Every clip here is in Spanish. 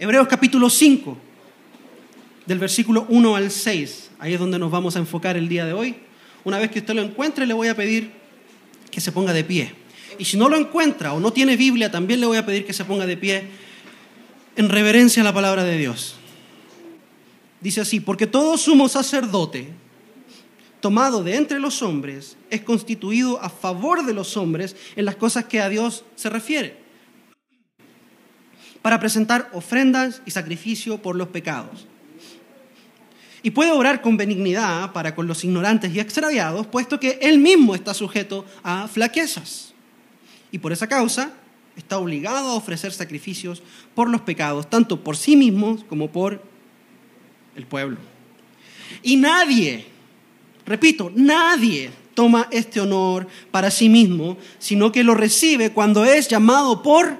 Hebreos capítulo 5, del versículo 1 al 6. Ahí es donde nos vamos a enfocar el día de hoy. Una vez que usted lo encuentre, le voy a pedir que se ponga de pie. Y si no lo encuentra o no tiene Biblia, también le voy a pedir que se ponga de pie en reverencia a la palabra de Dios. Dice así, porque todo sumo sacerdote tomado de entre los hombres es constituido a favor de los hombres en las cosas que a Dios se refiere, para presentar ofrendas y sacrificio por los pecados. Y puede obrar con benignidad para con los ignorantes y extraviados, puesto que él mismo está sujeto a flaquezas. Y por esa causa está obligado a ofrecer sacrificios por los pecados, tanto por sí mismo como por el pueblo. Y nadie, repito, nadie toma este honor para sí mismo, sino que lo recibe cuando es llamado por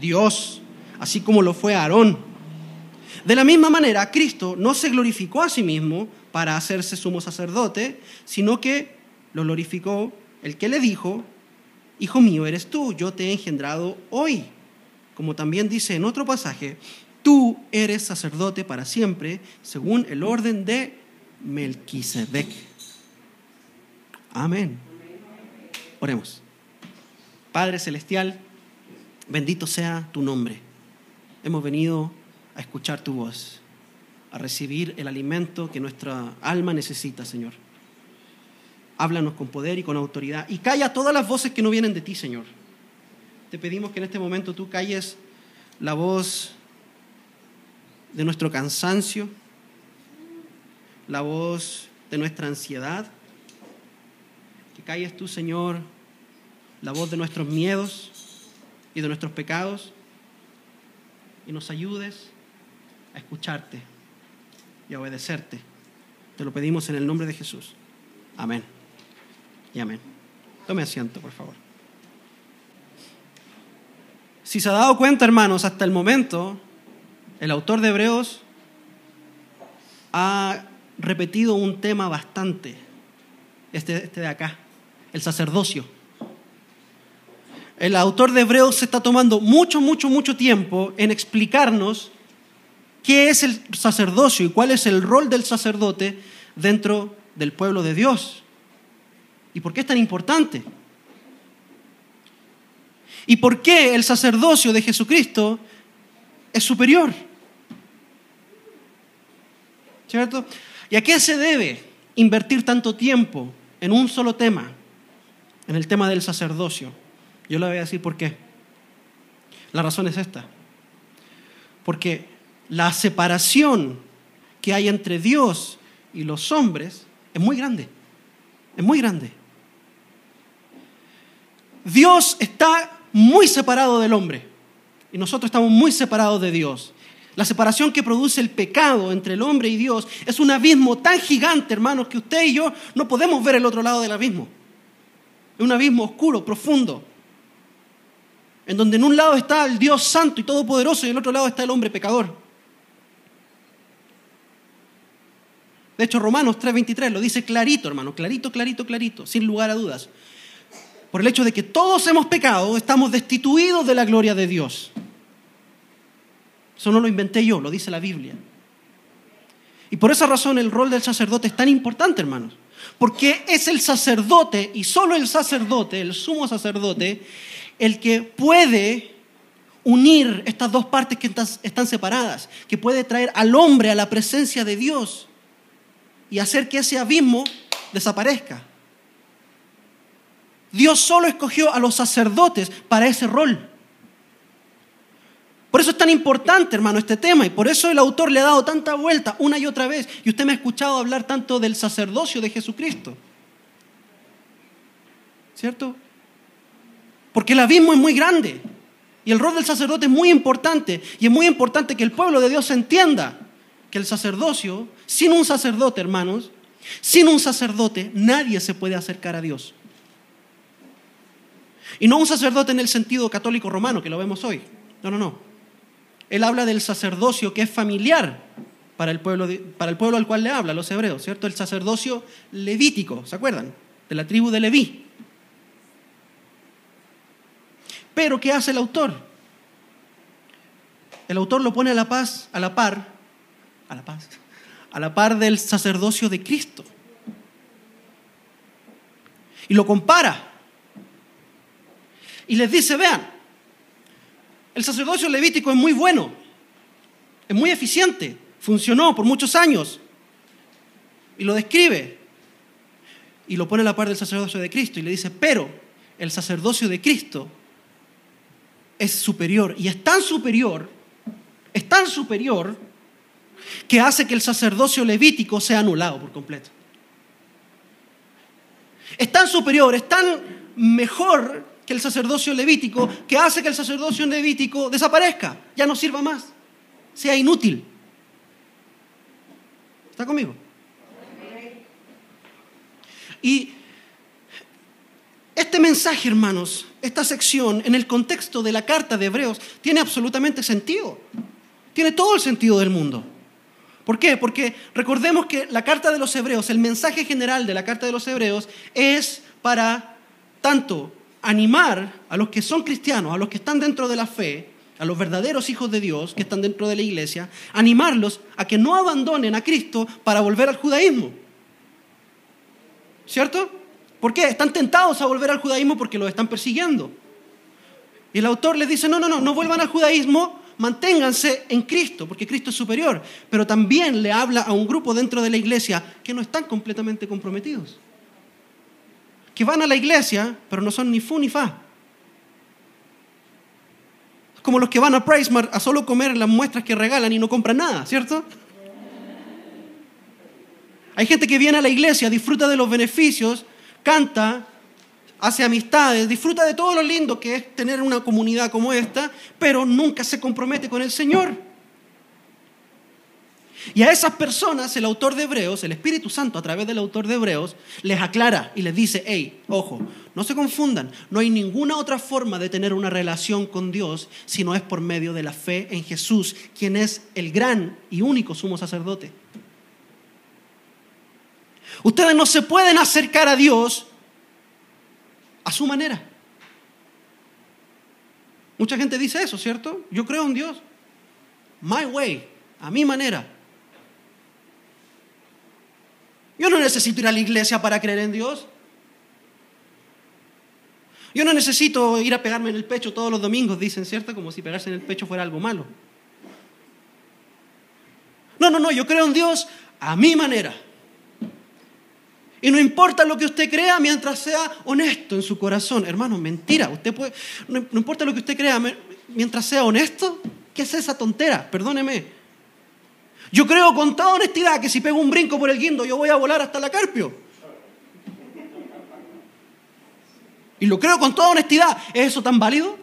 Dios, así como lo fue Aarón de la misma manera, Cristo no se glorificó a sí mismo para hacerse sumo sacerdote, sino que lo glorificó el que le dijo, Hijo mío eres tú, yo te he engendrado hoy. Como también dice en otro pasaje, tú eres sacerdote para siempre, según el orden de Melquisedec. Amén. Oremos. Padre Celestial, bendito sea tu nombre. Hemos venido a escuchar tu voz, a recibir el alimento que nuestra alma necesita, Señor. Háblanos con poder y con autoridad y calla todas las voces que no vienen de ti, Señor. Te pedimos que en este momento tú calles la voz de nuestro cansancio, la voz de nuestra ansiedad, que calles tú, Señor, la voz de nuestros miedos y de nuestros pecados y nos ayudes a escucharte y a obedecerte. Te lo pedimos en el nombre de Jesús. Amén. Y amén. Tome asiento, por favor. Si se ha dado cuenta, hermanos, hasta el momento, el autor de Hebreos ha repetido un tema bastante, este, este de acá, el sacerdocio. El autor de Hebreos se está tomando mucho, mucho, mucho tiempo en explicarnos qué es el sacerdocio y cuál es el rol del sacerdote dentro del pueblo de Dios. ¿Y por qué es tan importante? ¿Y por qué el sacerdocio de Jesucristo es superior? ¿Cierto? ¿Y a qué se debe invertir tanto tiempo en un solo tema? En el tema del sacerdocio. Yo le voy a decir por qué. La razón es esta. Porque la separación que hay entre Dios y los hombres es muy grande. Es muy grande. Dios está muy separado del hombre y nosotros estamos muy separados de Dios. La separación que produce el pecado entre el hombre y Dios es un abismo tan gigante, hermanos, que usted y yo no podemos ver el otro lado del abismo. Es un abismo oscuro, profundo, en donde en un lado está el Dios santo y todopoderoso y en el otro lado está el hombre pecador. De hecho, Romanos 3:23 lo dice clarito, hermano, clarito, clarito, clarito, sin lugar a dudas. Por el hecho de que todos hemos pecado, estamos destituidos de la gloria de Dios. Eso no lo inventé yo, lo dice la Biblia. Y por esa razón el rol del sacerdote es tan importante, hermanos. Porque es el sacerdote y solo el sacerdote, el sumo sacerdote, el que puede unir estas dos partes que están separadas, que puede traer al hombre a la presencia de Dios y hacer que ese abismo desaparezca. Dios solo escogió a los sacerdotes para ese rol. Por eso es tan importante, hermano, este tema y por eso el autor le ha dado tanta vuelta una y otra vez. Y usted me ha escuchado hablar tanto del sacerdocio de Jesucristo. ¿Cierto? Porque el abismo es muy grande y el rol del sacerdote es muy importante y es muy importante que el pueblo de Dios entienda que el sacerdocio, sin un sacerdote, hermanos, sin un sacerdote nadie se puede acercar a Dios. Y no un sacerdote en el sentido católico romano, que lo vemos hoy. No, no, no. Él habla del sacerdocio que es familiar para el pueblo, para el pueblo al cual le habla, los hebreos, ¿cierto? El sacerdocio levítico, ¿se acuerdan? De la tribu de Leví. Pero, ¿qué hace el autor? el autor lo pone a la paz, a la par, a la paz, a la par del sacerdocio de Cristo. Y lo compara. Y les dice, vean, el sacerdocio levítico es muy bueno, es muy eficiente, funcionó por muchos años. Y lo describe. Y lo pone a la par del sacerdocio de Cristo. Y le dice, pero el sacerdocio de Cristo es superior. Y es tan superior, es tan superior, que hace que el sacerdocio levítico sea anulado por completo. Es tan superior, es tan mejor que el sacerdocio levítico que hace que el sacerdocio levítico desaparezca, ya no sirva más, sea inútil. ¿Está conmigo? Y mensaje, hermanos, esta sección, en el contexto de la carta de Hebreos, tiene absolutamente sentido. Tiene todo el sentido del mundo. ¿Por qué? Porque recordemos que la carta de los Hebreos, el mensaje general de la carta de los Hebreos es para tanto animar a los que son cristianos, a los que están dentro de la fe, a los verdaderos hijos de Dios que están dentro de la iglesia, animarlos a que no abandonen a Cristo para volver al judaísmo. ¿Cierto? ¿Por qué? Están tentados a volver al judaísmo porque los están persiguiendo. Y el autor les dice, no, no, no, no vuelvan al judaísmo, manténganse en Cristo, porque Cristo es superior. Pero también le habla a un grupo dentro de la iglesia que no están completamente comprometidos. Que van a la iglesia, pero no son ni fu ni fa. Como los que van a PriceMart a solo comer las muestras que regalan y no compran nada, ¿cierto? Hay gente que viene a la iglesia, disfruta de los beneficios, canta, hace amistades, disfruta de todo lo lindo que es tener una comunidad como esta, pero nunca se compromete con el Señor. Y a esas personas el autor de Hebreos, el Espíritu Santo a través del autor de Hebreos, les aclara y les dice, hey, ojo, no se confundan, no hay ninguna otra forma de tener una relación con Dios si no es por medio de la fe en Jesús, quien es el gran y único sumo sacerdote. Ustedes no se pueden acercar a Dios a su manera. Mucha gente dice eso, ¿cierto? Yo creo en Dios. My way, a mi manera. Yo no necesito ir a la iglesia para creer en Dios. Yo no necesito ir a pegarme en el pecho todos los domingos, dicen, ¿cierto? Como si pegarse en el pecho fuera algo malo. No, no, no, yo creo en Dios a mi manera. Y no importa lo que usted crea mientras sea honesto en su corazón. Hermano, mentira. Usted puede, no, importa lo que usted crea mientras sea honesto. ¿Qué es esa tontera? Perdóneme. Yo creo con toda honestidad que si pego un brinco por el guindo yo voy a volar hasta la Carpio. Y lo creo con toda honestidad. ¿Es eso tan válido?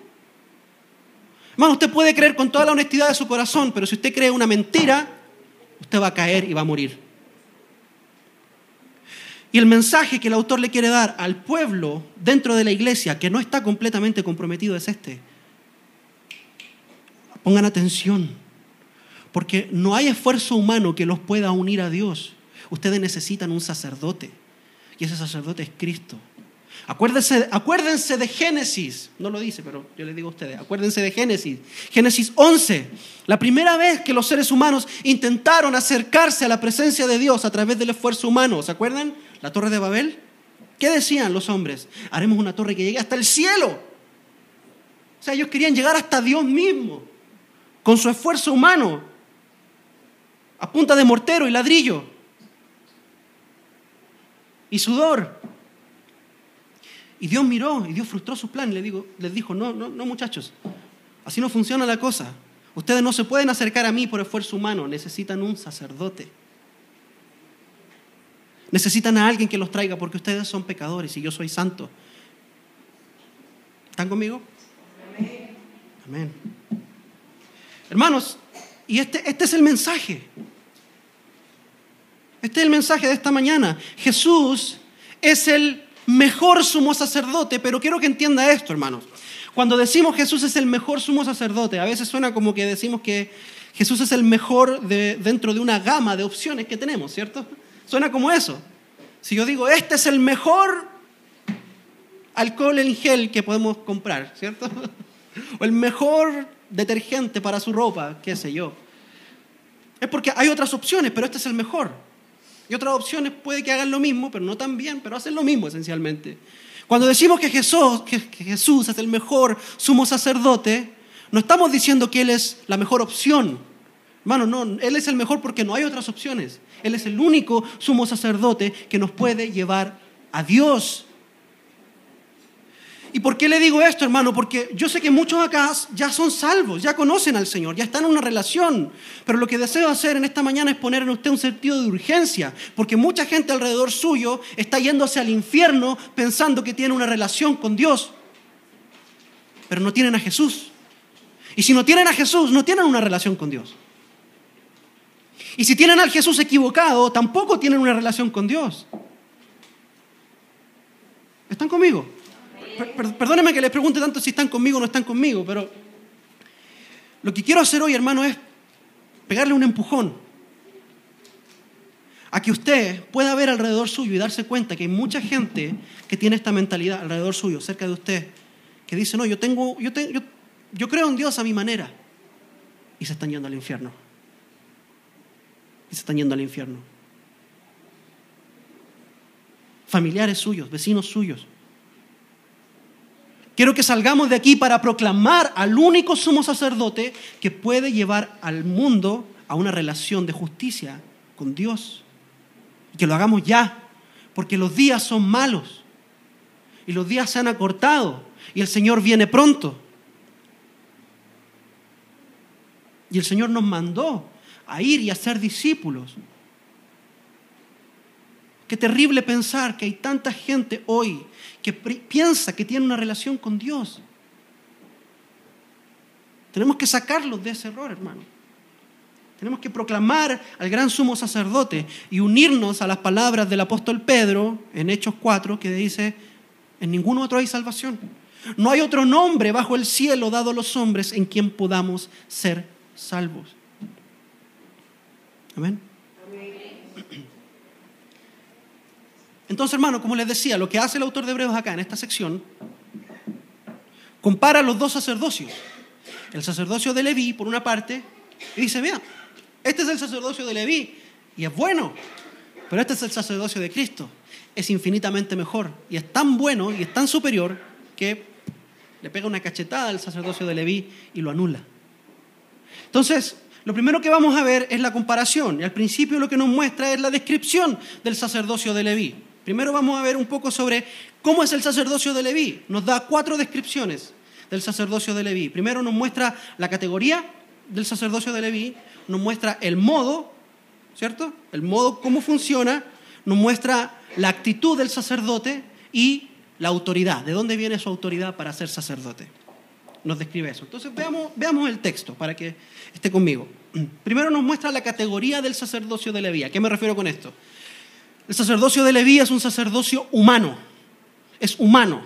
Hermano, usted puede creer con toda la honestidad de su corazón, pero si usted cree una mentira, usted va a caer y va a morir. Y el mensaje que el autor le quiere dar al pueblo dentro de la iglesia que no está completamente comprometido es este. Pongan atención, porque no hay esfuerzo humano que los pueda unir a Dios. Ustedes necesitan un sacerdote, y ese sacerdote es Cristo. Acuérdense, acuérdense de Génesis, no lo dice, pero yo les digo a ustedes, acuérdense de Génesis. Génesis 11, la primera vez que los seres humanos intentaron acercarse a la presencia de Dios a través del esfuerzo humano, ¿se acuerdan? La torre de Babel, ¿qué decían los hombres? Haremos una torre que llegue hasta el cielo. O sea, ellos querían llegar hasta Dios mismo, con su esfuerzo humano, a punta de mortero y ladrillo, y sudor. Y Dios miró y Dios frustró su plan y les, digo, les dijo, no, no, no muchachos, así no funciona la cosa. Ustedes no se pueden acercar a mí por esfuerzo humano, necesitan un sacerdote. Necesitan a alguien que los traiga porque ustedes son pecadores y yo soy santo. ¿Están conmigo? Amén. Hermanos, y este, este es el mensaje. Este es el mensaje de esta mañana. Jesús es el mejor sumo sacerdote, pero quiero que entienda esto, hermanos. Cuando decimos Jesús es el mejor sumo sacerdote, a veces suena como que decimos que Jesús es el mejor de, dentro de una gama de opciones que tenemos, ¿cierto? Suena como eso. Si yo digo, este es el mejor alcohol en gel que podemos comprar, ¿cierto? O el mejor detergente para su ropa, qué sé yo. Es porque hay otras opciones, pero este es el mejor. Y otras opciones puede que hagan lo mismo, pero no tan bien, pero hacen lo mismo esencialmente. Cuando decimos que Jesús, que Jesús es el mejor sumo sacerdote, no estamos diciendo que Él es la mejor opción. Hermano, no, Él es el mejor porque no hay otras opciones. Él es el único sumo sacerdote que nos puede llevar a Dios. ¿Y por qué le digo esto, hermano? Porque yo sé que muchos acá ya son salvos, ya conocen al Señor, ya están en una relación. Pero lo que deseo hacer en esta mañana es poner en usted un sentido de urgencia, porque mucha gente alrededor suyo está yéndose al infierno pensando que tiene una relación con Dios, pero no tienen a Jesús. Y si no tienen a Jesús, no tienen una relación con Dios. Y si tienen al Jesús equivocado, tampoco tienen una relación con Dios. ¿Están conmigo? Perdónenme que les pregunte tanto si están conmigo o no están conmigo, pero lo que quiero hacer hoy, hermano, es pegarle un empujón a que usted pueda ver alrededor suyo y darse cuenta que hay mucha gente que tiene esta mentalidad alrededor suyo, cerca de usted, que dice, no, yo, tengo, yo, yo, yo creo en Dios a mi manera, y se están yendo al infierno. Y se están yendo al infierno. Familiares suyos, vecinos suyos, Quiero que salgamos de aquí para proclamar al único sumo sacerdote que puede llevar al mundo a una relación de justicia con Dios. Y que lo hagamos ya, porque los días son malos y los días se han acortado y el Señor viene pronto. Y el Señor nos mandó a ir y a ser discípulos. Qué terrible pensar que hay tanta gente hoy que piensa que tiene una relación con Dios. Tenemos que sacarlos de ese error, hermano. Tenemos que proclamar al gran sumo sacerdote y unirnos a las palabras del apóstol Pedro en Hechos 4 que dice, en ningún otro hay salvación. No hay otro nombre bajo el cielo dado a los hombres en quien podamos ser salvos. Amén. Entonces, hermano, como les decía, lo que hace el autor de Hebreos acá en esta sección, compara los dos sacerdocios. El sacerdocio de Leví, por una parte, y dice, mira, este es el sacerdocio de Leví, y es bueno, pero este es el sacerdocio de Cristo. Es infinitamente mejor, y es tan bueno y es tan superior que le pega una cachetada al sacerdocio de Leví y lo anula. Entonces, lo primero que vamos a ver es la comparación, y al principio lo que nos muestra es la descripción del sacerdocio de Leví. Primero vamos a ver un poco sobre cómo es el sacerdocio de Leví. Nos da cuatro descripciones del sacerdocio de Leví. Primero nos muestra la categoría del sacerdocio de Leví, nos muestra el modo, ¿cierto? El modo, cómo funciona, nos muestra la actitud del sacerdote y la autoridad. ¿De dónde viene su autoridad para ser sacerdote? Nos describe eso. Entonces veamos, veamos el texto para que esté conmigo. Primero nos muestra la categoría del sacerdocio de Leví. ¿A qué me refiero con esto? El sacerdocio de Leví es un sacerdocio humano, es humano,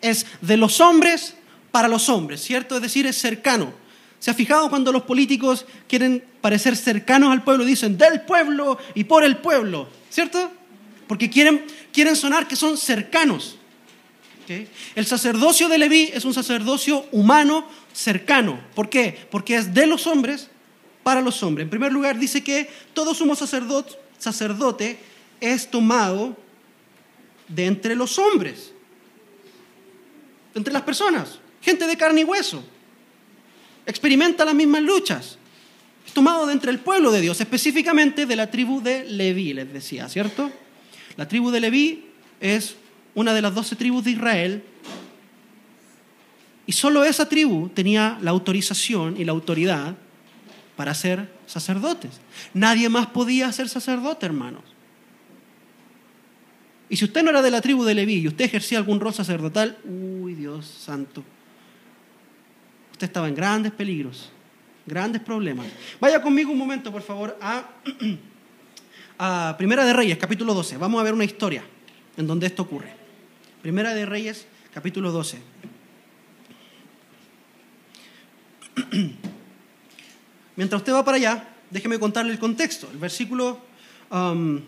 es de los hombres para los hombres, ¿cierto? Es decir, es cercano. ¿Se ha fijado cuando los políticos quieren parecer cercanos al pueblo? Dicen del pueblo y por el pueblo, ¿cierto? Porque quieren, quieren sonar que son cercanos. El sacerdocio de Leví es un sacerdocio humano cercano. ¿Por qué? Porque es de los hombres para los hombres. En primer lugar, dice que todo sumo sacerdote, es tomado de entre los hombres, de entre las personas, gente de carne y hueso. Experimenta las mismas luchas. Es tomado de entre el pueblo de Dios, específicamente de la tribu de Leví, les decía, ¿cierto? La tribu de Leví es una de las doce tribus de Israel y solo esa tribu tenía la autorización y la autoridad para ser sacerdotes. Nadie más podía ser sacerdote, hermanos. Y si usted no era de la tribu de Leví y usted ejercía algún rol sacerdotal, uy, Dios santo, usted estaba en grandes peligros, grandes problemas. Vaya conmigo un momento, por favor, a, a Primera de Reyes, capítulo 12. Vamos a ver una historia en donde esto ocurre. Primera de Reyes, capítulo 12. Mientras usted va para allá, déjeme contarle el contexto. El versículo um,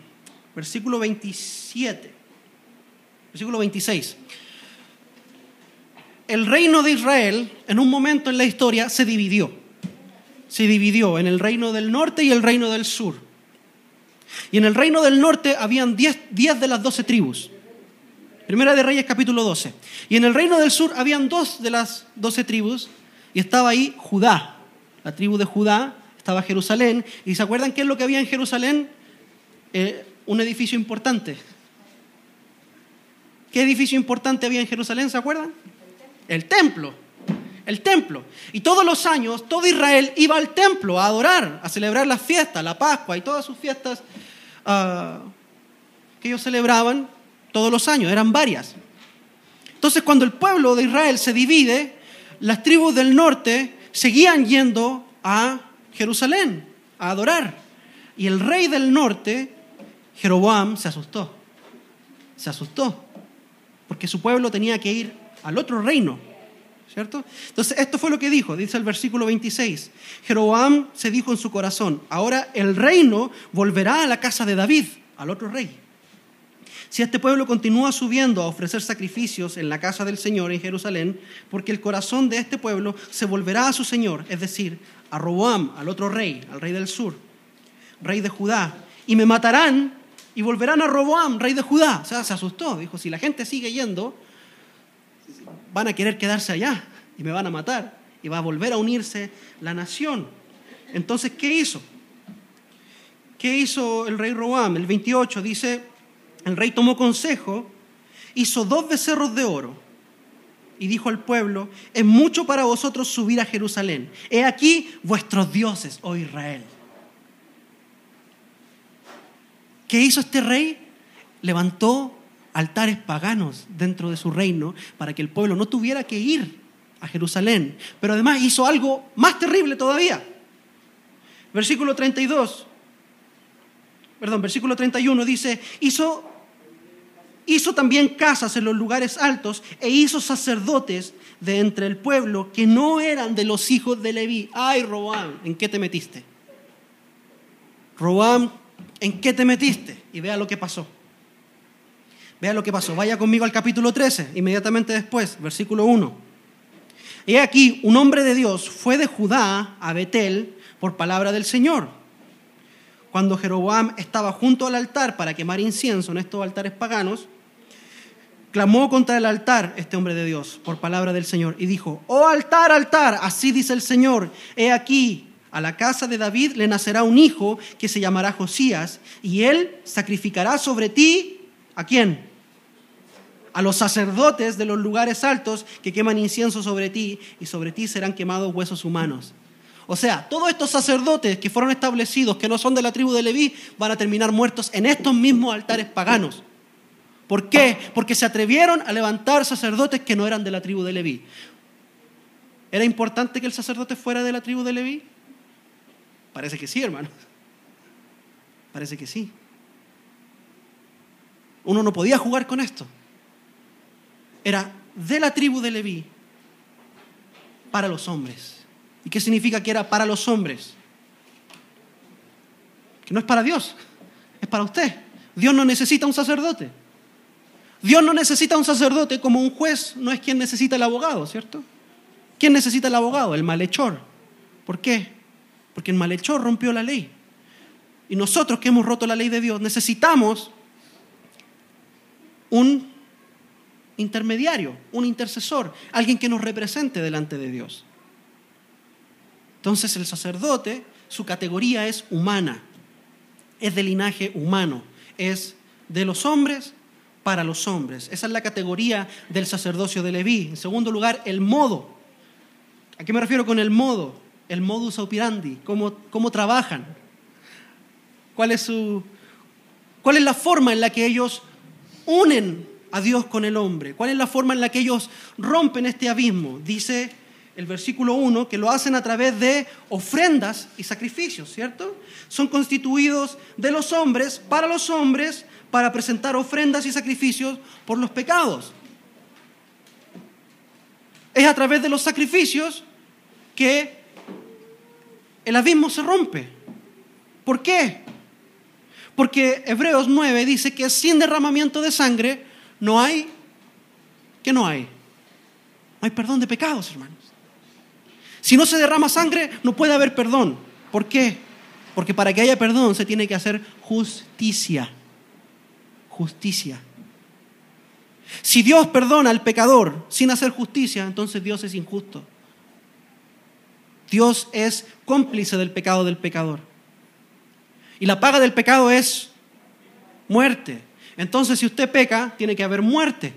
versículo 27, versículo 26. el reino de Israel, en un momento en la historia, se dividió. Se dividió en el reino del norte y el reino del sur. Y en el reino del norte habían 10 de las 12 tribus. Primera de Reyes capítulo 12. Y en el reino del sur habían dos de las 12 tribus y estaba ahí Judá, la tribu de Judá, estaba Jerusalén. ¿Y se acuerdan qué es lo que había en Jerusalén? Eh, un edificio importante. ¿Qué edificio importante había en Jerusalén? ¿Se acuerdan? El templo. El templo. Y todos los años, todo Israel iba al templo a adorar, a celebrar las fiestas, la Pascua y todas sus fiestas ah, que ellos celebraban todos los años. Eran varias. Entonces, cuando el pueblo de Israel se divide, las tribus del norte seguían yendo a Jerusalén a adorar. Y el rey del norte, Jeroboam, se asustó. Se asustó. Porque su pueblo tenía que ir al otro reino. ¿Cierto? Entonces, esto fue lo que dijo, dice el versículo 26. Jeroboam se dijo en su corazón, ahora el reino volverá a la casa de David, al otro rey. Si este pueblo continúa subiendo a ofrecer sacrificios en la casa del Señor en Jerusalén, porque el corazón de este pueblo se volverá a su Señor, es decir, a Roboam, al otro rey, al rey del sur, rey de Judá, y me matarán y volverán a Roboam, rey de Judá. O sea, se asustó, dijo, si la gente sigue yendo, van a querer quedarse allá y me van a matar y va a volver a unirse la nación. Entonces, ¿qué hizo? ¿Qué hizo el rey Roboam? El 28 dice, el rey tomó consejo, hizo dos becerros de oro y dijo al pueblo, es mucho para vosotros subir a Jerusalén. He aquí vuestros dioses, oh Israel. ¿Qué hizo este rey? Levantó altares paganos dentro de su reino para que el pueblo no tuviera que ir a Jerusalén. Pero además hizo algo más terrible todavía. Versículo 32, perdón, versículo 31 dice, hizo hizo también casas en los lugares altos e hizo sacerdotes de entre el pueblo que no eran de los hijos de Leví. Ay, Roam, ¿en qué te metiste? Roam, ¿en qué te metiste? Y vea lo que pasó. Vea lo que pasó. Vaya conmigo al capítulo 13, inmediatamente después, versículo 1. Y aquí, un hombre de Dios fue de Judá a Betel por palabra del Señor cuando Jeroboam estaba junto al altar para quemar incienso en estos altares paganos, clamó contra el altar este hombre de Dios por palabra del Señor y dijo, oh altar, altar, así dice el Señor, he aquí, a la casa de David le nacerá un hijo que se llamará Josías y él sacrificará sobre ti, ¿a quién? A los sacerdotes de los lugares altos que queman incienso sobre ti y sobre ti serán quemados huesos humanos. O sea, todos estos sacerdotes que fueron establecidos, que no son de la tribu de Leví, van a terminar muertos en estos mismos altares paganos. ¿Por qué? Porque se atrevieron a levantar sacerdotes que no eran de la tribu de Leví. ¿Era importante que el sacerdote fuera de la tribu de Leví? Parece que sí, hermano. Parece que sí. Uno no podía jugar con esto. Era de la tribu de Leví para los hombres. ¿Y qué significa que era para los hombres? Que no es para Dios, es para usted. Dios no necesita un sacerdote. Dios no necesita un sacerdote como un juez no es quien necesita el abogado, ¿cierto? ¿Quién necesita el abogado? El malhechor. ¿Por qué? Porque el malhechor rompió la ley. Y nosotros que hemos roto la ley de Dios necesitamos un intermediario, un intercesor, alguien que nos represente delante de Dios. Entonces el sacerdote, su categoría es humana, es de linaje humano, es de los hombres para los hombres. Esa es la categoría del sacerdocio de Leví. En segundo lugar, el modo. ¿A qué me refiero con el modo? El modus operandi, cómo, cómo trabajan. ¿Cuál es, su, ¿Cuál es la forma en la que ellos unen a Dios con el hombre? ¿Cuál es la forma en la que ellos rompen este abismo? Dice el versículo 1 que lo hacen a través de ofrendas y sacrificios, ¿cierto? Son constituidos de los hombres, para los hombres, para presentar ofrendas y sacrificios por los pecados. Es a través de los sacrificios que el abismo se rompe. ¿Por qué? Porque Hebreos 9 dice que sin derramamiento de sangre no hay, que no hay. No hay perdón de pecados, hermanos. Si no se derrama sangre, no puede haber perdón. ¿Por qué? Porque para que haya perdón se tiene que hacer justicia. Justicia. Si Dios perdona al pecador sin hacer justicia, entonces Dios es injusto. Dios es cómplice del pecado del pecador. Y la paga del pecado es muerte. Entonces, si usted peca, tiene que haber muerte.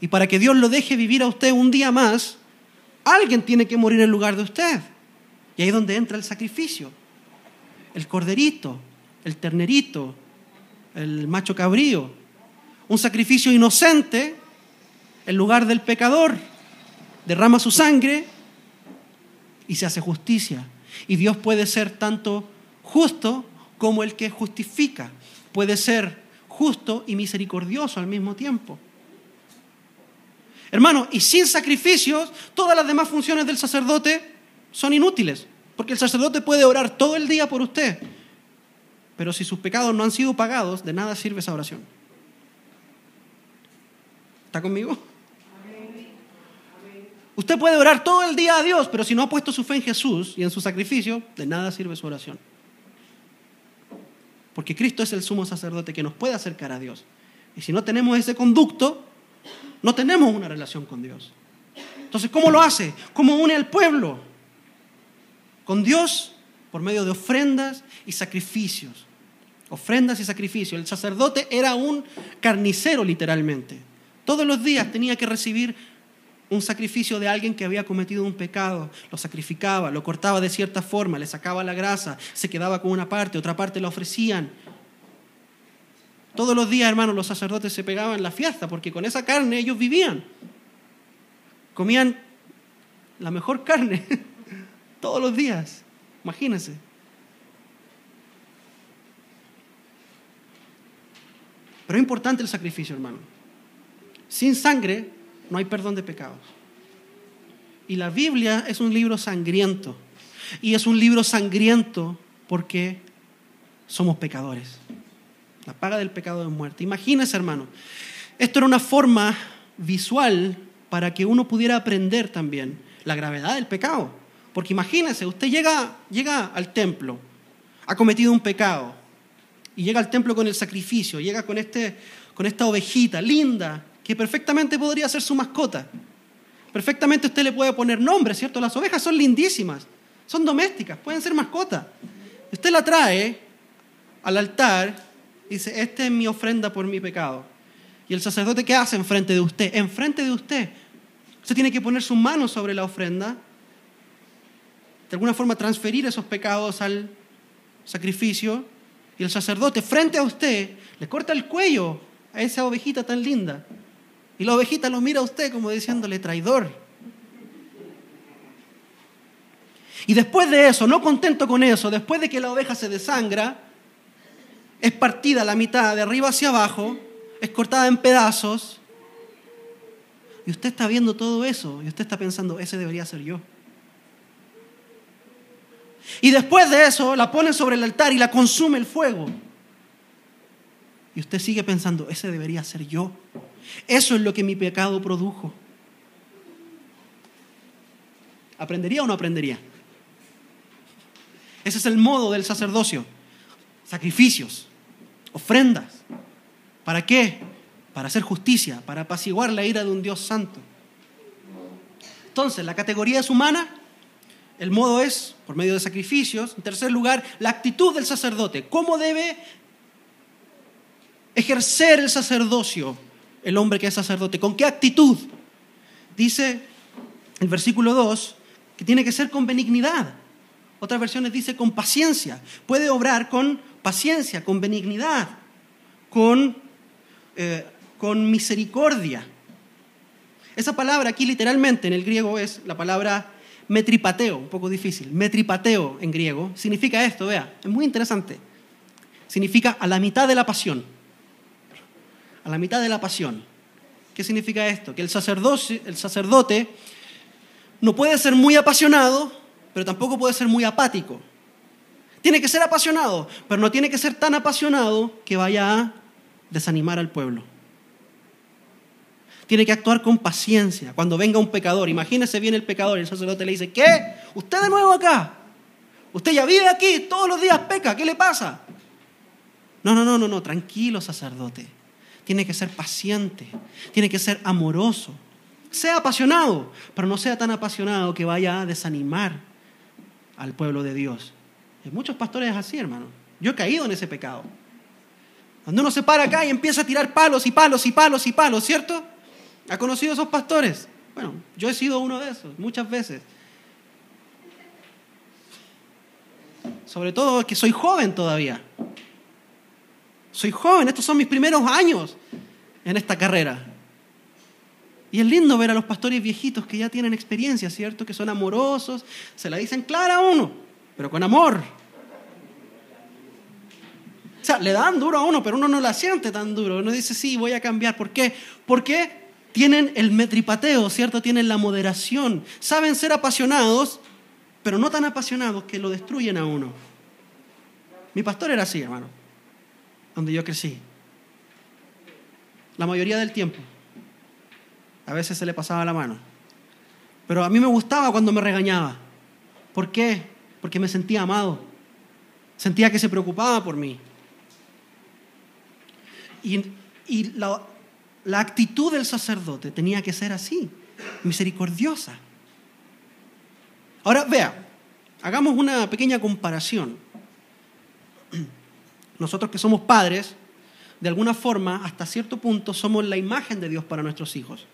Y para que Dios lo deje vivir a usted un día más, alguien tiene que morir en lugar de usted. Y ahí es donde entra el sacrificio. El corderito, el ternerito, el macho cabrío. Un sacrificio inocente en lugar del pecador. Derrama su sangre y se hace justicia. Y Dios puede ser tanto justo como el que justifica. Puede ser justo y misericordioso al mismo tiempo. Hermano, y sin sacrificios, todas las demás funciones del sacerdote son inútiles, porque el sacerdote puede orar todo el día por usted, pero si sus pecados no han sido pagados, de nada sirve esa oración. ¿Está conmigo? Usted puede orar todo el día a Dios, pero si no ha puesto su fe en Jesús y en su sacrificio, de nada sirve su oración. Porque Cristo es el sumo sacerdote que nos puede acercar a Dios. Y si no tenemos ese conducto, no tenemos una relación con Dios. Entonces, ¿cómo lo hace? ¿Cómo une al pueblo? Con Dios por medio de ofrendas y sacrificios. Ofrendas y sacrificios. El sacerdote era un carnicero literalmente. Todos los días tenía que recibir un sacrificio de alguien que había cometido un pecado, lo sacrificaba, lo cortaba de cierta forma, le sacaba la grasa, se quedaba con una parte, otra parte la ofrecían. Todos los días, hermanos, los sacerdotes se pegaban la fiesta porque con esa carne ellos vivían. Comían la mejor carne todos los días. Imagínense. Pero es importante el sacrificio, hermano. Sin sangre no hay perdón de pecados. Y la Biblia es un libro sangriento. Y es un libro sangriento porque somos pecadores. La paga del pecado es muerte. Imagínese, hermano. Esto era una forma visual para que uno pudiera aprender también la gravedad del pecado. Porque imagínese, usted llega, llega al templo, ha cometido un pecado, y llega al templo con el sacrificio, llega con, este, con esta ovejita linda, que perfectamente podría ser su mascota. Perfectamente usted le puede poner nombre, ¿cierto? Las ovejas son lindísimas, son domésticas, pueden ser mascotas. Usted la trae al altar Dice, esta es mi ofrenda por mi pecado. Y el sacerdote, ¿qué hace enfrente de usted? Enfrente de usted. Usted tiene que poner su mano sobre la ofrenda, de alguna forma transferir esos pecados al sacrificio. Y el sacerdote, frente a usted, le corta el cuello a esa ovejita tan linda. Y la ovejita lo mira a usted como diciéndole traidor. Y después de eso, no contento con eso, después de que la oveja se desangra, es partida a la mitad, de arriba hacia abajo, es cortada en pedazos. Y usted está viendo todo eso y usted está pensando, ese debería ser yo. Y después de eso la pone sobre el altar y la consume el fuego. Y usted sigue pensando, ese debería ser yo. Eso es lo que mi pecado produjo. ¿Aprendería o no aprendería? Ese es el modo del sacerdocio. Sacrificios ofrendas. ¿Para qué? Para hacer justicia, para apaciguar la ira de un Dios santo. Entonces, la categoría es humana, el modo es por medio de sacrificios. En tercer lugar, la actitud del sacerdote. ¿Cómo debe ejercer el sacerdocio el hombre que es sacerdote? ¿Con qué actitud? Dice el versículo 2 que tiene que ser con benignidad. Otras versiones dice con paciencia. Puede obrar con paciencia, con benignidad, con, eh, con misericordia. Esa palabra aquí literalmente en el griego es la palabra metripateo, un poco difícil. Metripateo en griego significa esto, vea, es muy interesante. Significa a la mitad de la pasión. A la mitad de la pasión. ¿Qué significa esto? Que el sacerdote, el sacerdote no puede ser muy apasionado, pero tampoco puede ser muy apático. Tiene que ser apasionado, pero no tiene que ser tan apasionado que vaya a desanimar al pueblo. Tiene que actuar con paciencia. Cuando venga un pecador, imagínese bien el pecador y el sacerdote le dice, ¿qué? ¿Usted de nuevo acá? Usted ya vive aquí, todos los días peca, ¿qué le pasa? No, no, no, no, no, tranquilo sacerdote. Tiene que ser paciente, tiene que ser amoroso. Sea apasionado, pero no sea tan apasionado que vaya a desanimar al pueblo de Dios. Hay muchos pastores así, hermano. Yo he caído en ese pecado. Cuando uno se para acá y empieza a tirar palos y palos y palos y palos, ¿cierto? ¿Ha conocido a esos pastores? Bueno, yo he sido uno de esos, muchas veces. Sobre todo que soy joven todavía. Soy joven, estos son mis primeros años en esta carrera. Y es lindo ver a los pastores viejitos que ya tienen experiencia, ¿cierto? Que son amorosos, se la dicen clara a uno, pero con amor. O sea, le dan duro a uno, pero uno no la siente tan duro. Uno dice, sí, voy a cambiar. ¿Por qué? Porque tienen el metripateo, ¿cierto? Tienen la moderación. Saben ser apasionados, pero no tan apasionados que lo destruyen a uno. Mi pastor era así, hermano, donde yo crecí. La mayoría del tiempo. A veces se le pasaba la mano. Pero a mí me gustaba cuando me regañaba. ¿Por qué? Porque me sentía amado. Sentía que se preocupaba por mí. Y, la, la actitud del sacerdote tenía que ser así, misericordiosa. Ahora, vea, hagamos una pequeña comparación. Nosotros que somos padres, de alguna forma, hasta cierto punto, somos la imagen de Dios para nuestros hijos.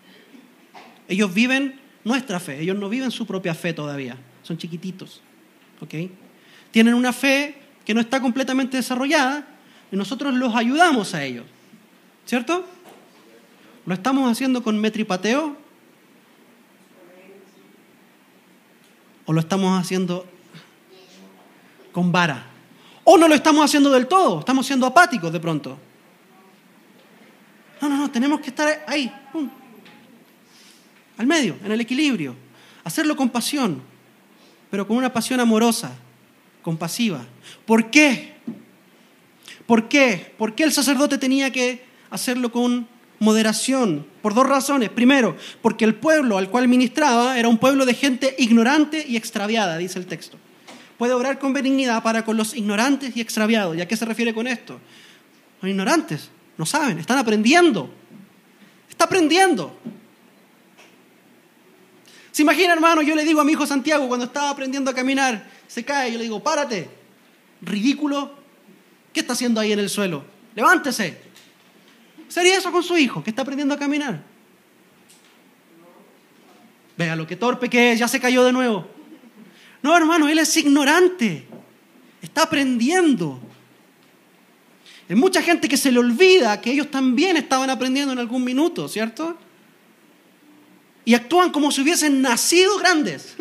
Ellos viven nuestra fe, ellos no viven su propia fe todavía, son chiquititos. Tienen una fe que no está completamente desarrollada y nosotros los ayudamos a ellos. ¿Cierto? ¿Lo estamos haciendo con metripateo? ¿O lo estamos haciendo con vara? ¿O no lo estamos haciendo del todo? Estamos siendo apáticos de pronto. No, no, no, tenemos que estar ahí, al medio, en el equilibrio. Hacerlo con pasión, pero con una pasión amorosa, compasiva. ¿Por qué? ¿Por qué? ¿Por qué el sacerdote tenía que hacerlo con moderación, por dos razones. Primero, porque el pueblo al cual ministraba era un pueblo de gente ignorante y extraviada, dice el texto. Puede obrar con benignidad para con los ignorantes y extraviados. ¿Y a qué se refiere con esto? Los ignorantes, no saben, están aprendiendo. Está aprendiendo. ¿Se imagina, hermano? Yo le digo a mi hijo Santiago cuando estaba aprendiendo a caminar, se cae, yo le digo, párate, ridículo, ¿qué está haciendo ahí en el suelo? Levántese, Sería eso con su hijo, que está aprendiendo a caminar. Vea lo que torpe que es, ya se cayó de nuevo. No, hermano, él es ignorante. Está aprendiendo. Hay mucha gente que se le olvida que ellos también estaban aprendiendo en algún minuto, ¿cierto? Y actúan como si hubiesen nacido grandes.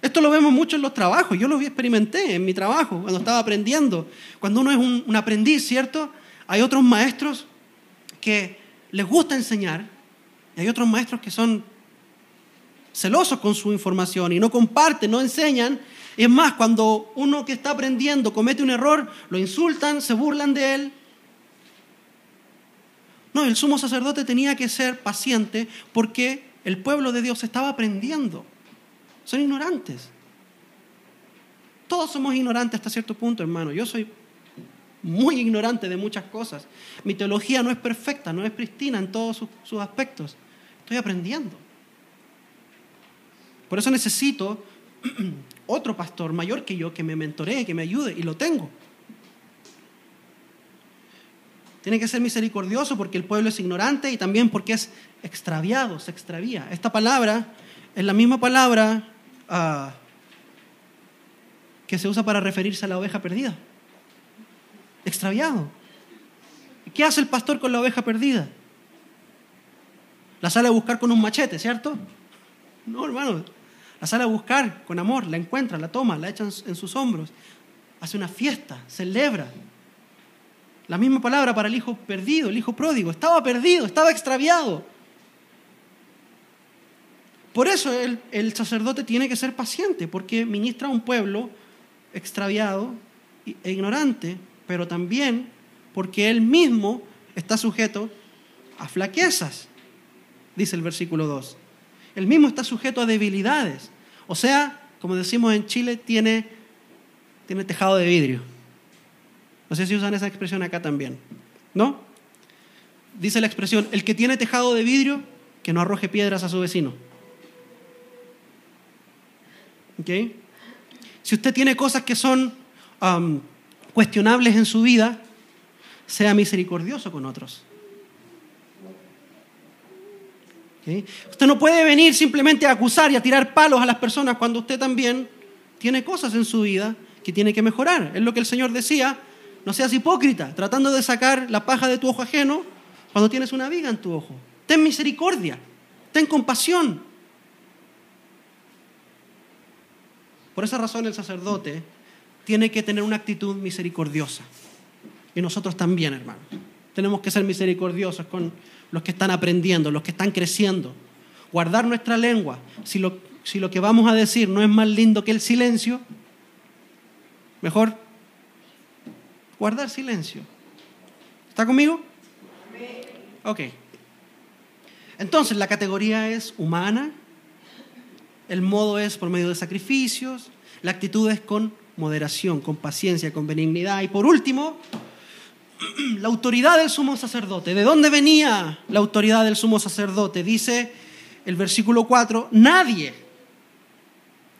Esto lo vemos mucho en los trabajos. Yo lo experimenté en mi trabajo cuando estaba aprendiendo. Cuando uno es un, un aprendiz, ¿cierto? Hay otros maestros que les gusta enseñar y hay otros maestros que son celosos con su información y no comparten, no enseñan. Es más, cuando uno que está aprendiendo comete un error, lo insultan, se burlan de él. No, el sumo sacerdote tenía que ser paciente porque el pueblo de Dios estaba aprendiendo. Son ignorantes. Todos somos ignorantes hasta cierto punto, hermano. Yo soy muy ignorante de muchas cosas. Mi teología no es perfecta, no es pristina en todos sus, aspectos. Estoy aprendiendo. Por eso necesito otro pastor mayor que yo que me mentoree, que me ayude, y lo tengo. Tiene que ser misericordioso porque el pueblo es ignorante y también porque es extraviado, se extravía. Esta palabra es la misma palabra ah, que se usa para referirse a la oveja perdida extraviado. ¿Qué hace el pastor con la oveja perdida? La sale a buscar con un machete, ¿cierto? No, hermano. La sale a buscar con amor, la encuentra, la toma, la echa en sus hombros. Hace una fiesta, celebra. La misma palabra para el hijo perdido, el hijo pródigo. Estaba perdido, estaba extraviado. Por eso el, el sacerdote tiene que ser paciente, porque ministra a un pueblo extraviado e ignorante pero también porque Él mismo está sujeto a flaquezas, dice el versículo 2. El mismo está sujeto a debilidades. O sea, como decimos en Chile, tiene, tiene tejado de vidrio. No sé si usan esa expresión acá también. ¿No? Dice la expresión, el que tiene tejado de vidrio, que no arroje piedras a su vecino. ¿Ok? Si usted tiene cosas que son um, cuestionables en su vida, sea misericordioso con otros. Usted no puede venir simplemente a acusar y a tirar palos a las personas cuando usted también tiene cosas en su vida que tiene que mejorar. Es lo que el Señor decía, no seas hipócrita, tratando de sacar la paja de tu ojo ajeno cuando tienes una viga en tu ojo. Ten misericordia, ten compasión. Por esa razón el sacerdote tiene que tener una actitud misericordiosa. Y nosotros también, hermanos. Tenemos que ser misericordiosos con los que están aprendiendo, los que están creciendo. Guardar nuestra lengua. Si lo, si lo que vamos a decir no es más lindo que el silencio, mejor guardar silencio. ¿Está conmigo? Ok. Entonces, la categoría es humana, el modo es por medio de sacrificios, la actitud es con moderación, con paciencia, con benignidad. Y por último, la autoridad del sumo sacerdote. ¿De dónde venía la autoridad del sumo sacerdote? Dice el versículo 4, nadie,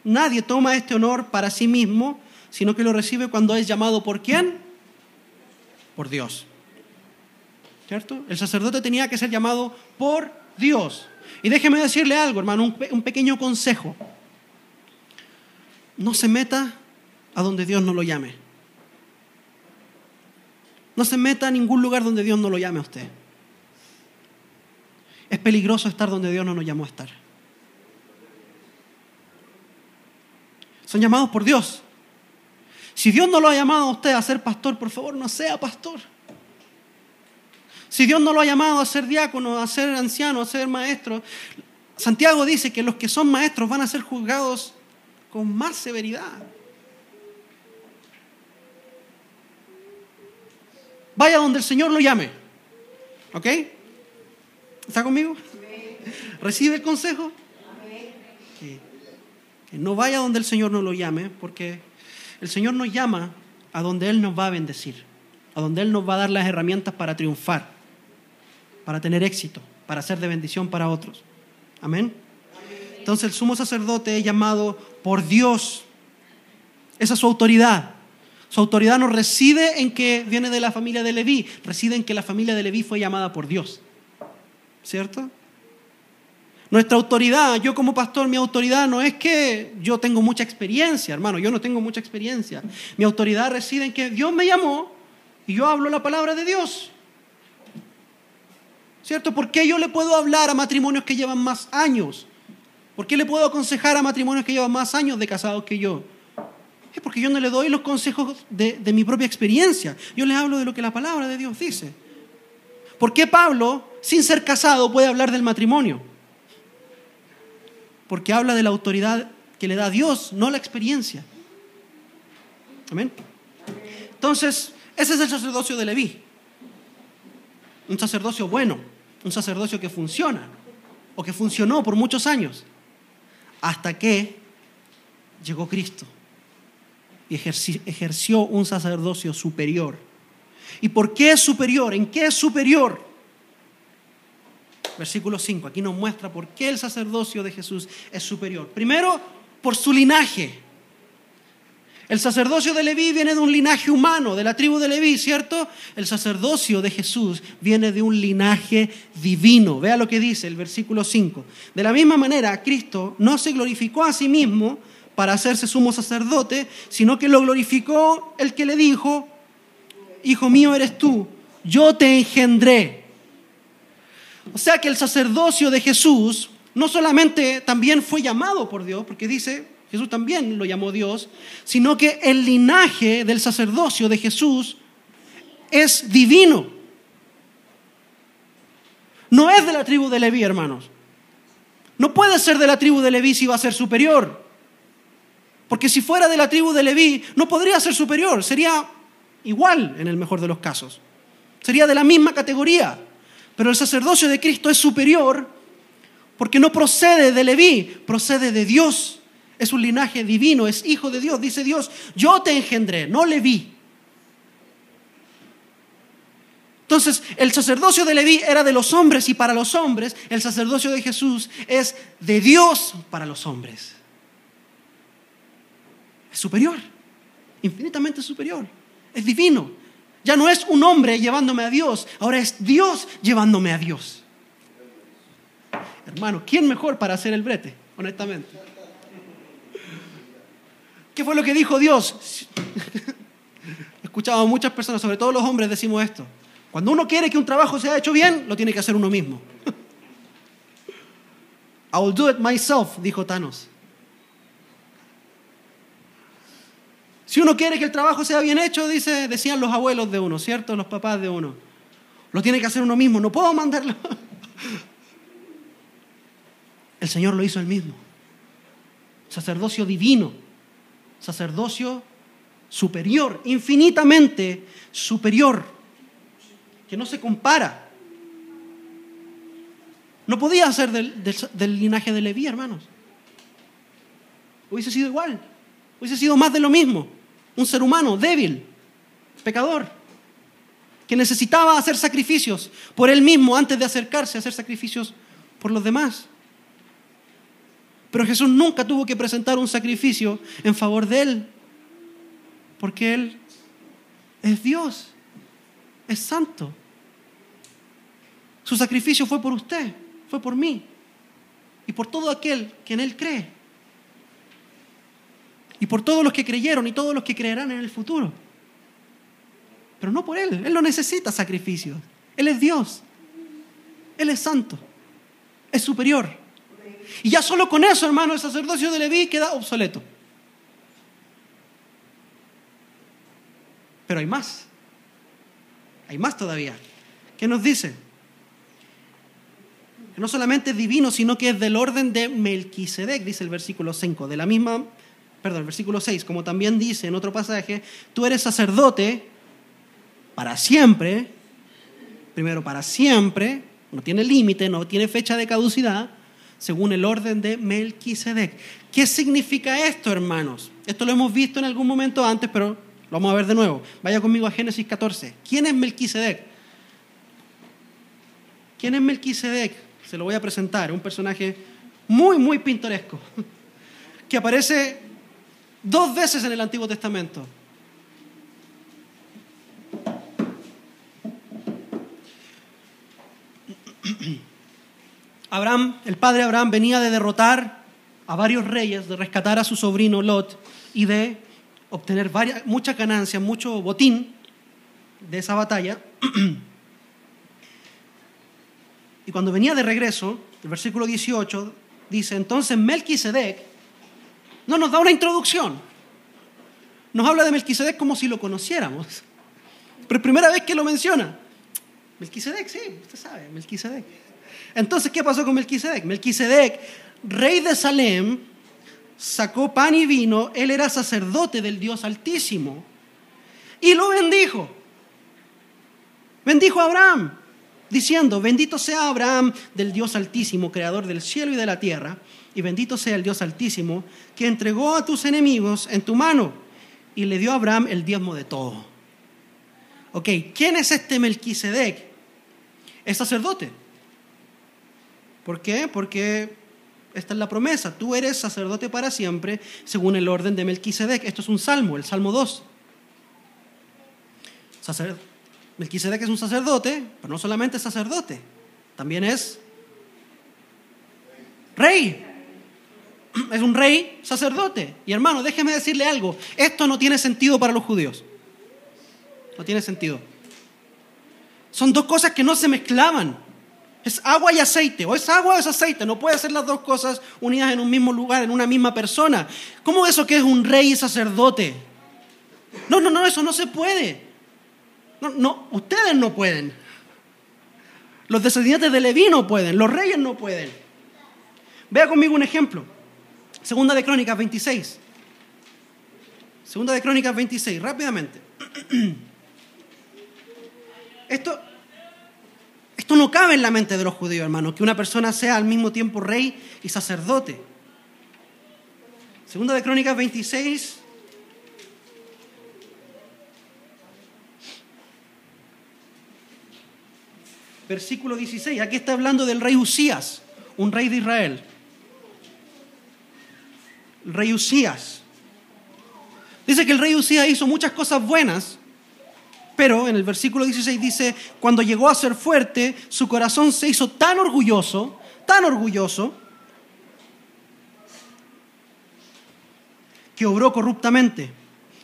nadie toma este honor para sí mismo, sino que lo recibe cuando es llamado por quién? Por Dios. ¿Cierto? El sacerdote tenía que ser llamado por Dios. Y déjeme decirle algo, hermano, un, un pequeño consejo. No se meta a donde Dios no lo llame. No se meta a ningún lugar donde Dios no lo llame a usted. Es peligroso estar donde Dios no nos llamó a estar. Son llamados por Dios. Si Dios no lo ha llamado a usted a ser pastor, por favor, no sea pastor. Si Dios no lo ha llamado a ser diácono, a ser anciano, a ser maestro, Santiago dice que los que son maestros van a ser juzgados con más severidad. Vaya donde el Señor lo llame. ¿Ok? ¿Está conmigo? ¿Recibe el consejo? Que, no vaya donde el Señor no lo llame, porque el Señor nos llama a donde Él nos va a bendecir, a donde Él nos va a dar las herramientas para triunfar, para tener éxito, para ser de bendición para otros. Amén. Entonces el sumo sacerdote es llamado por Dios. Esa es su autoridad. Su autoridad no reside en que viene de la familia de Leví, reside en que la familia de Leví fue llamada por Dios. ¿Cierto? Nuestra autoridad, yo como pastor, mi autoridad no es que yo tengo mucha experiencia, hermano, yo no tengo mucha experiencia. Mi autoridad reside en que Dios me llamó y yo hablo la palabra de Dios. ¿Cierto? ¿Por qué yo le puedo hablar a matrimonios que llevan más años? ¿Por qué le puedo aconsejar a matrimonios que llevan más años de casados que yo? Es porque yo no le doy los consejos de, mi propia experiencia. Yo les hablo de lo que la palabra de Dios dice. ¿Por qué Pablo, sin ser casado, puede hablar del matrimonio? Porque habla de la autoridad que le da Dios, no la experiencia. Amén. Entonces, ese es el sacerdocio de Leví. Un sacerdocio bueno, un sacerdocio que funciona o que funcionó por muchos años, hasta que llegó Cristo ejerció un sacerdocio superior. ¿Y por qué es superior? ¿En qué es superior? Versículo 5, aquí nos muestra por qué el sacerdocio de Jesús es superior. Primero, por su linaje. El sacerdocio de Leví viene de un linaje humano, de la tribu de Leví, ¿cierto? El sacerdocio de Jesús viene de un linaje divino. Vea lo que dice el versículo 5. De la misma manera, Cristo no se glorificó a sí mismo, para hacerse sumo sacerdote, sino que lo glorificó el que le dijo, Hijo mío eres tú, yo te engendré. O sea que el sacerdocio de Jesús no solamente también fue llamado por Dios, porque dice, Jesús también lo llamó Dios, sino que el linaje del sacerdocio de Jesús es divino. No es de la tribu de Leví, hermanos. No puede ser de la tribu de Leví si va a ser superior. Porque si fuera de la tribu de Leví, no podría ser superior, sería igual en el mejor de los casos. Sería de la misma categoría. Pero el sacerdocio de Cristo es superior porque no procede de Leví, procede de Dios. Es un linaje divino, es hijo de Dios. Dice Dios, yo te engendré, no Leví. Entonces, el sacerdocio de Leví era de los hombres y para los hombres, el sacerdocio de Jesús es de Dios para los hombres. Es superior, infinitamente superior, es divino. Ya no es un hombre llevándome a Dios, ahora es Dios llevándome a Dios. Hermano, ¿quién mejor para hacer el brete? Honestamente. ¿Qué fue lo que dijo Dios? Escuchado a muchas personas, sobre todo los hombres, decimos esto. Cuando uno quiere que un trabajo sea hecho bien, lo tiene que hacer uno mismo. I will do it myself, dijo Thanos. Si uno quiere que el trabajo sea bien hecho, dice, decían los abuelos de uno, ¿cierto? Los papás de uno. Lo tiene que hacer uno mismo, no puedo mandarlo. El Señor lo hizo él mismo. Sacerdocio divino, sacerdocio superior, infinitamente superior que no se compara. No podía ser del, linaje de Leví, hermanos. Hubiese sido igual. Hubiese sido más de lo mismo. Un ser humano débil, pecador, que necesitaba hacer sacrificios por él mismo antes de acercarse a hacer sacrificios por los demás. Pero Jesús nunca tuvo que presentar un sacrificio en favor de él, porque él es Dios, es santo. Su sacrificio fue por usted, fue por mí y por todo aquel que en Él cree. Y por todos los que creyeron y todos los que creerán en el futuro. Pero no por Él, Él no necesita sacrificios. Él es Dios, Él es santo, es superior. Y ya solo con eso, hermano, el sacerdocio de Leví queda obsoleto. Pero hay más, hay más todavía. ¿Qué nos dice? que no solamente es divino, sino que es del orden de Melquisedec, dice el versículo 5, de la misma, perdón, el versículo 6, como también dice en otro pasaje, tú eres sacerdote para siempre, primero para siempre, no tiene límite, no tiene fecha de caducidad, según el orden de Melquisedec. ¿Qué significa esto, hermanos? Esto lo hemos visto en algún momento antes, pero lo vamos a ver de nuevo. Vaya conmigo a Génesis 14. ¿Quién es Melquisedec? ¿Quién es Melquisedec? se lo voy a presentar, un personaje muy, muy pintoresco, que aparece dos veces en el Antiguo Testamento. Abraham, el padre Abraham, venía de derrotar a varios reyes, de rescatar a su sobrino Lot y de obtener varias, muchas ganancias, mucho botín de esa batalla. Y cuando venía de regreso, el versículo 18 dice, entonces Melquisedec no nos da una introducción. Nos habla de Melquisedec como si lo conociéramos. Pero primera vez que lo menciona. Melquisedec, sí, usted sabe, Melquisedec. Entonces, ¿qué pasó con Melquisedec? Melquisedec, rey de Salem, sacó pan y vino, él era sacerdote del Dios Altísimo y lo bendijo. Bendijo a Abraham diciendo, bendito sea Abraham del Dios Altísimo, creador del cielo y de la tierra, y bendito sea el Dios Altísimo, que entregó a tus enemigos en tu mano y le dio a Abraham el diezmo de todo. Ok, ¿quién es este Melquisedec? Es sacerdote. ¿Por qué? Porque esta es la promesa. Tú eres sacerdote para siempre según el orden de Melquisedec. Esto es un salmo, el Salmo 2. Sacerdote Melquisedec es un sacerdote, pero no solamente es sacerdote, también es rey. Es un rey sacerdote. Y hermano, déjeme decirle algo, esto no tiene sentido para los judíos. No tiene sentido. Son dos cosas que no se mezclaban. Es agua y aceite, o es agua o es aceite, no puede ser las dos cosas unidas en un mismo lugar, en una misma persona. ¿Cómo eso que es un rey y sacerdote? No, no, no, eso no se puede. No, no, ustedes no pueden. Los descendientes de Leví no pueden, los reyes no pueden. Vea conmigo un ejemplo. Segunda de Crónicas 26. Segunda de Crónicas 26, rápidamente. Esto, Esto no cabe en la mente de los judíos, hermanos, que una persona sea al mismo tiempo rey y sacerdote. Segunda de Crónicas 26. Versículo 16. Aquí está hablando del rey Usías, un rey de Israel. Rey Usías. Dice que el rey Usías hizo muchas cosas buenas, pero en el versículo 16 dice, cuando llegó a ser fuerte, su corazón se hizo tan orgulloso, tan orgulloso, que obró corruptamente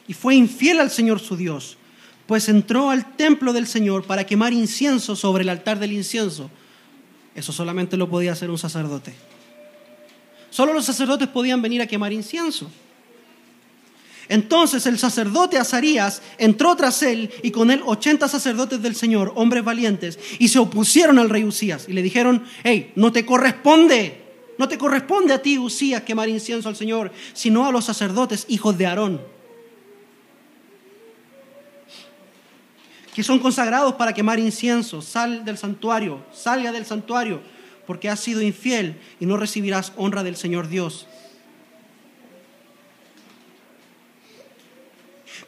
y fue infiel al Señor su Dios, pues entró al templo del Señor para quemar incienso sobre el altar del incienso. Eso solamente lo podía hacer un sacerdote. Solo los sacerdotes podían venir a quemar incienso. Entonces el sacerdote Azarías entró tras él y con él ochenta sacerdotes del Señor, hombres valientes, y se opusieron al rey Usías y le dijeron, hey, no te corresponde, no te corresponde a ti, Usías, quemar incienso al Señor, sino a los sacerdotes, hijos de Aarón, que son consagrados para quemar incienso. Sal del santuario, salga del santuario, porque has sido infiel y no recibirás honra del Señor Dios.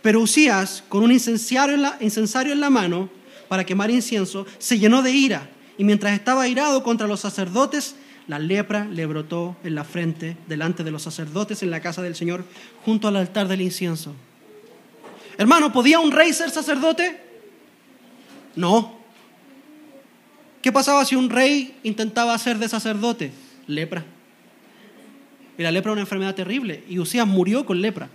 Pero Usías, con un incensario en, la, mano para quemar incienso, se llenó de ira. Y mientras estaba irado contra los sacerdotes, la lepra le brotó en la frente delante de los sacerdotes en la casa del Señor, junto al altar del incienso. Hermano, ¿podía un rey ser sacerdote? No. ¿Qué pasaba si un rey intentaba ser de sacerdote? Lepra. Y la lepra era una enfermedad terrible. Y Usías murió con lepra.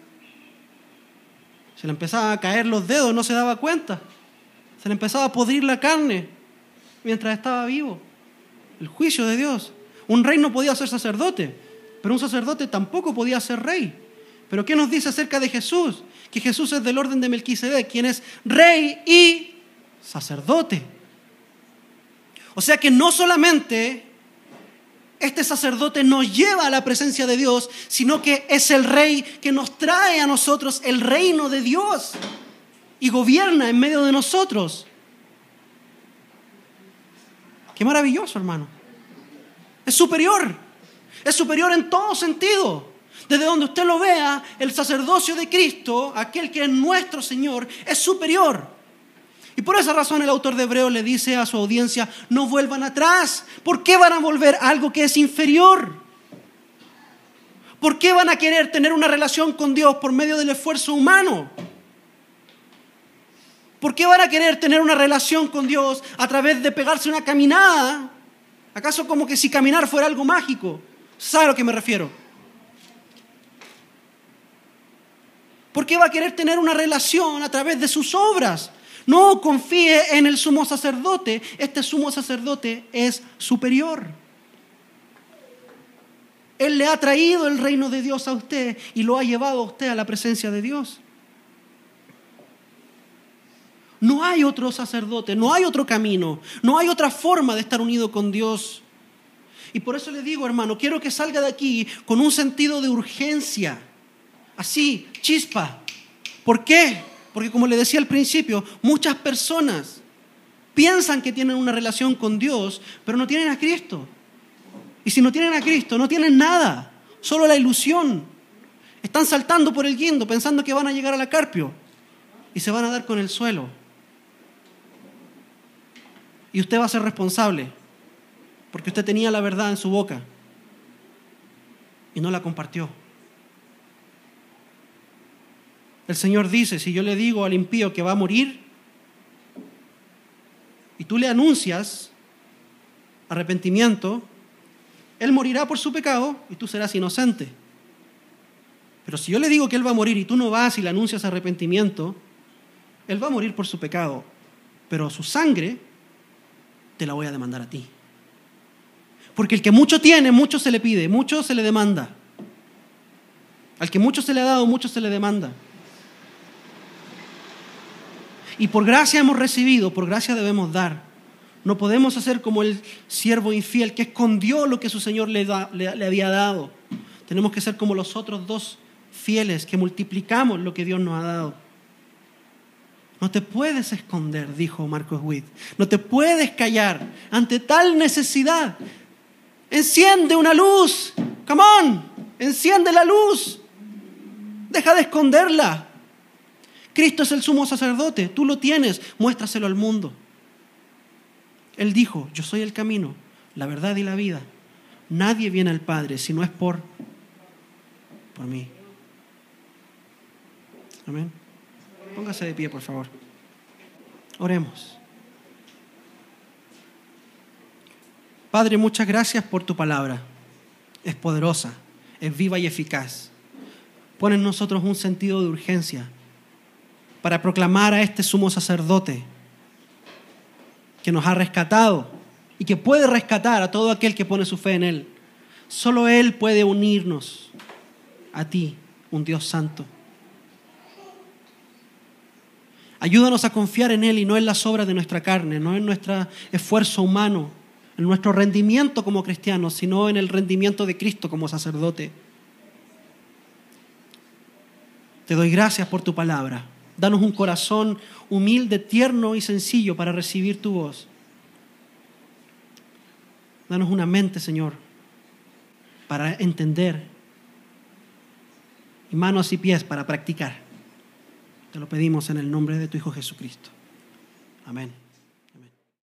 Se le empezaba a caer los dedos, no se daba cuenta. Se le empezaba a podrir la carne mientras estaba vivo. El juicio de Dios. Un rey no podía ser sacerdote, pero un sacerdote tampoco podía ser rey. Pero ¿qué nos dice acerca de Jesús? Que Jesús es del orden de Melquisedec, quien es rey y sacerdote. O sea que no solamente este sacerdote nos lleva a la presencia de Dios, sino que es el rey que nos trae a nosotros el reino de Dios y gobierna en medio de nosotros. Qué maravilloso, hermano. Es superior. Es superior en todo sentido. Desde donde usted lo vea, el sacerdocio de Cristo, aquel que es nuestro Señor, es superior. Y por esa razón el autor de Hebreo le dice a su audiencia, no vuelvan atrás. ¿Por qué van a volver a algo que es inferior? ¿Por qué van a querer tener una relación con Dios por medio del esfuerzo humano? ¿Por qué van a querer tener una relación con Dios a través de pegarse una caminada? ¿Acaso como que si caminar fuera algo mágico? ¿Sabe a lo que me refiero? ¿Por qué va a querer tener una relación a través de sus obras? No confíe en el sumo sacerdote. Este sumo sacerdote es superior. Él le ha traído el reino de Dios a usted y lo ha llevado a usted a la presencia de Dios. No hay otro sacerdote, no hay otro camino, no hay otra forma de estar unido con Dios. Y por eso le digo, hermano, quiero que salga de aquí con un sentido de urgencia. Así, chispa. ¿Por qué? Porque como le decía al principio, muchas personas piensan que tienen una relación con Dios, pero no tienen a Cristo. Y si no tienen a Cristo, no tienen nada, solo la ilusión. Están saltando por el guindo pensando que van a llegar a la carpio y se van a dar con el suelo. Y usted va a ser responsable porque usted tenía la verdad en su boca y no la compartió. El Señor dice, si yo le digo al impío que va a morir y tú le anuncias arrepentimiento, él morirá por su pecado y tú serás inocente. Pero si yo le digo que él va a morir y tú no vas y le anuncias arrepentimiento, él va a morir por su pecado, pero su sangre te la voy a demandar a ti. Porque el que mucho tiene, mucho se le pide, mucho se le demanda. Al que mucho se le ha dado, mucho se le demanda. Y por gracia hemos recibido, por gracia debemos dar. No podemos hacer como el siervo infiel que escondió lo que su Señor le, le, había dado. Tenemos que ser como los otros dos fieles que multiplicamos lo que Dios nos ha dado. No te puedes esconder, dijo Marcos Witt. No te puedes callar ante tal necesidad. Enciende una luz. Come on. Enciende la luz. Deja de esconderla. Cristo es el sumo sacerdote. Tú lo tienes. Muéstraselo al mundo. Él dijo, yo soy el camino, la verdad y la vida. Nadie viene al Padre si no es por, por mí. Amén. Póngase de pie, por favor. Oremos. Padre, muchas gracias por tu palabra. Es poderosa, es viva y eficaz. Pone en nosotros un sentido de urgencia para proclamar a este sumo sacerdote que nos ha rescatado y que puede rescatar a todo aquel que pone su fe en Él. Solo Él puede unirnos a ti, un Dios santo. Ayúdanos a confiar en Él y no en las obras de nuestra carne, no en nuestro esfuerzo humano, en nuestro rendimiento como cristianos, sino en el rendimiento de Cristo como sacerdote. Te doy gracias por tu palabra. Danos un corazón humilde, tierno y sencillo para recibir tu voz. Danos una mente, Señor, para entender y manos y pies para practicar. Te lo pedimos en el nombre de tu Hijo Jesucristo. Amén.